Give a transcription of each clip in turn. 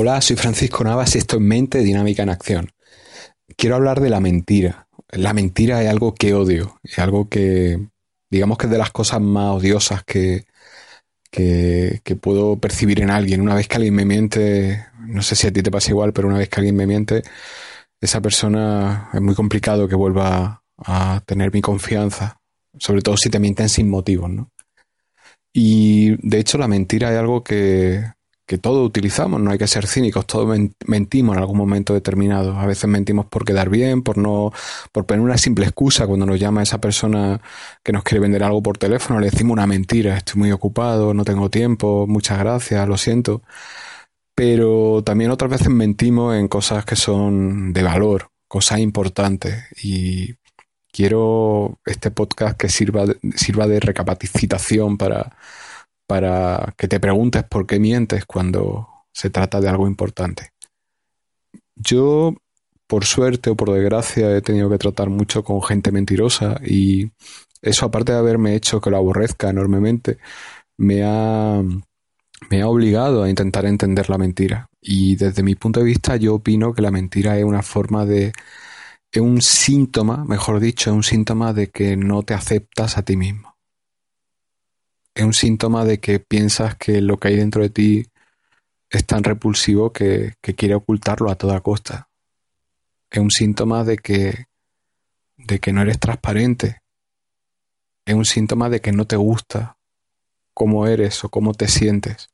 Hola, soy Francisco Navas y esto es Mente Dinámica en Acción. Quiero hablar de la mentira. La mentira es algo que odio, es algo que, digamos que es de las cosas más odiosas que, que, puedo percibir en alguien. Una vez que alguien me miente, no sé si a ti te pasa igual, pero una vez que alguien me miente, esa persona es muy complicado que vuelva a tener mi confianza, sobre todo si te mienten sin motivos, ¿no? Y de hecho la mentira es algo que, que todos utilizamos, no hay que ser cínicos, todos mentimos en algún momento determinado. A veces mentimos por quedar bien, por no, por poner una simple excusa cuando nos llama esa persona que nos quiere vender algo por teléfono, le decimos una mentira, estoy muy ocupado, no tengo tiempo, muchas gracias, lo siento. Pero también otras veces mentimos en cosas que son de valor, cosas importantes. Y quiero este podcast que sirva sirva de recapacitación para para que te preguntes por qué mientes cuando se trata de algo importante. Yo, por suerte o por desgracia, he tenido que tratar mucho con gente mentirosa y eso, aparte de haberme hecho que lo aborrezca enormemente, me ha, me ha obligado a intentar entender la mentira. Y desde mi punto de vista, yo opino que la mentira es una forma de. es un síntoma, mejor dicho, es un síntoma de que no te aceptas a ti mismo es un síntoma de que piensas que lo que hay dentro de ti es tan repulsivo que, quiere ocultarlo a toda costa. Es un síntoma de que, de que no eres transparente. Es un síntoma de que no te gusta cómo eres o cómo te sientes.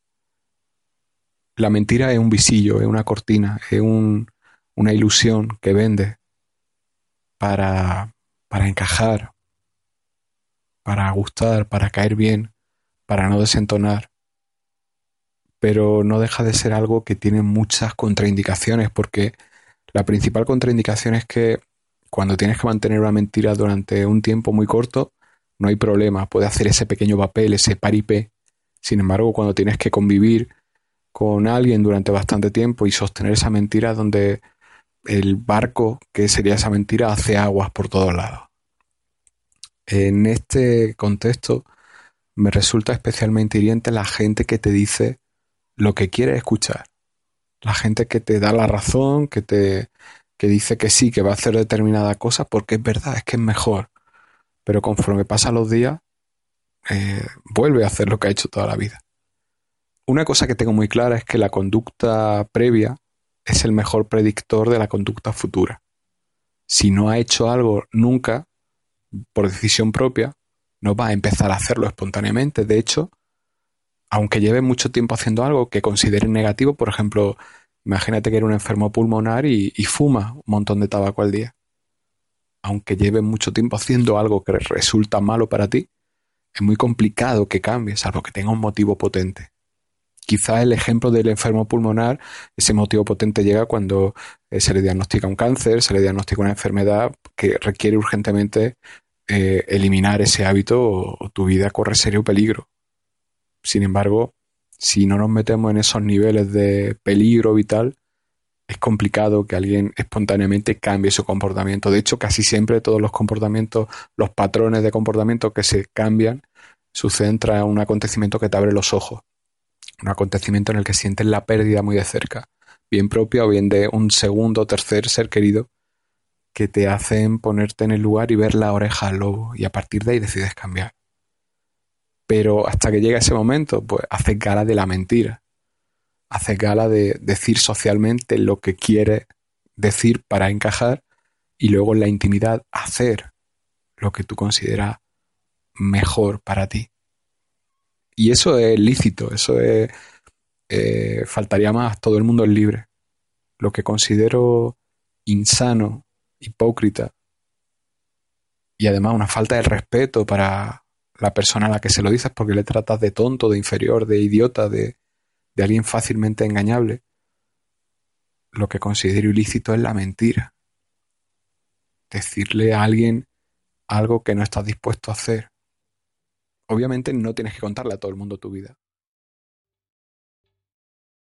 La mentira es un visillo, es una cortina, es una ilusión que vende para, para encajar, para gustar, para caer bien para no desentonar, pero no deja de ser algo que tiene muchas contraindicaciones, porque la principal contraindicación es que cuando tienes que mantener una mentira durante un tiempo muy corto, no hay problema, puede hacer ese pequeño papel, ese paripé. Sin embargo, cuando tienes que convivir con alguien durante bastante tiempo y sostener esa mentira donde el barco que sería esa mentira hace aguas por todos lados. En este contexto, me resulta especialmente hiriente la gente que te dice lo que quiere escuchar. La gente que te da la razón, que te que dice que sí, que va a hacer determinada cosa porque es verdad, es que es mejor. Pero conforme pasan los días, eh, vuelve a hacer lo que ha hecho toda la vida. Una cosa que tengo muy clara es que la conducta previa es el mejor predictor de la conducta futura. Si no ha hecho algo nunca, por decisión propia, no va a empezar a hacerlo espontáneamente. De hecho, aunque lleve mucho tiempo haciendo algo que considere negativo, por ejemplo, imagínate que eres un enfermo pulmonar y, fuma un montón de tabaco al día. Aunque lleve mucho tiempo haciendo algo que resulta malo para ti, es muy complicado que cambie, salvo que tenga un motivo potente. Quizá el ejemplo del enfermo pulmonar, ese motivo potente llega cuando eh, se le diagnostica un cáncer, se le diagnostica una enfermedad que requiere urgentemente eh, eliminar ese hábito o, tu vida corre serio peligro. Sin embargo, si no nos metemos en esos niveles de peligro vital, es complicado que alguien espontáneamente cambie su comportamiento. De hecho, casi siempre todos los comportamientos, los patrones de comportamiento que se cambian, suceden tras un acontecimiento que te abre los ojos. Un acontecimiento en el que sientes la pérdida muy de cerca, bien propia o bien de un segundo o tercer ser querido que te hacen ponerte en el lugar y ver la oreja al lobo y a partir de ahí decides cambiar. Pero hasta que llega ese momento, pues haces gala de la mentira. Haces gala de decir socialmente lo que quieres decir para encajar y luego en la intimidad hacer lo que tú consideras mejor para ti. Y eso es lícito, eso es... Eh, faltaría más, todo el mundo es libre. Lo que considero insano hipócrita y además una falta de respeto para la persona a la que se lo dices porque le tratas de tonto, de inferior, de idiota, de, de alguien fácilmente engañable, lo que considero ilícito es la mentira. Decirle a alguien algo que no estás dispuesto a hacer. Obviamente no tienes que contarle a todo el mundo tu vida.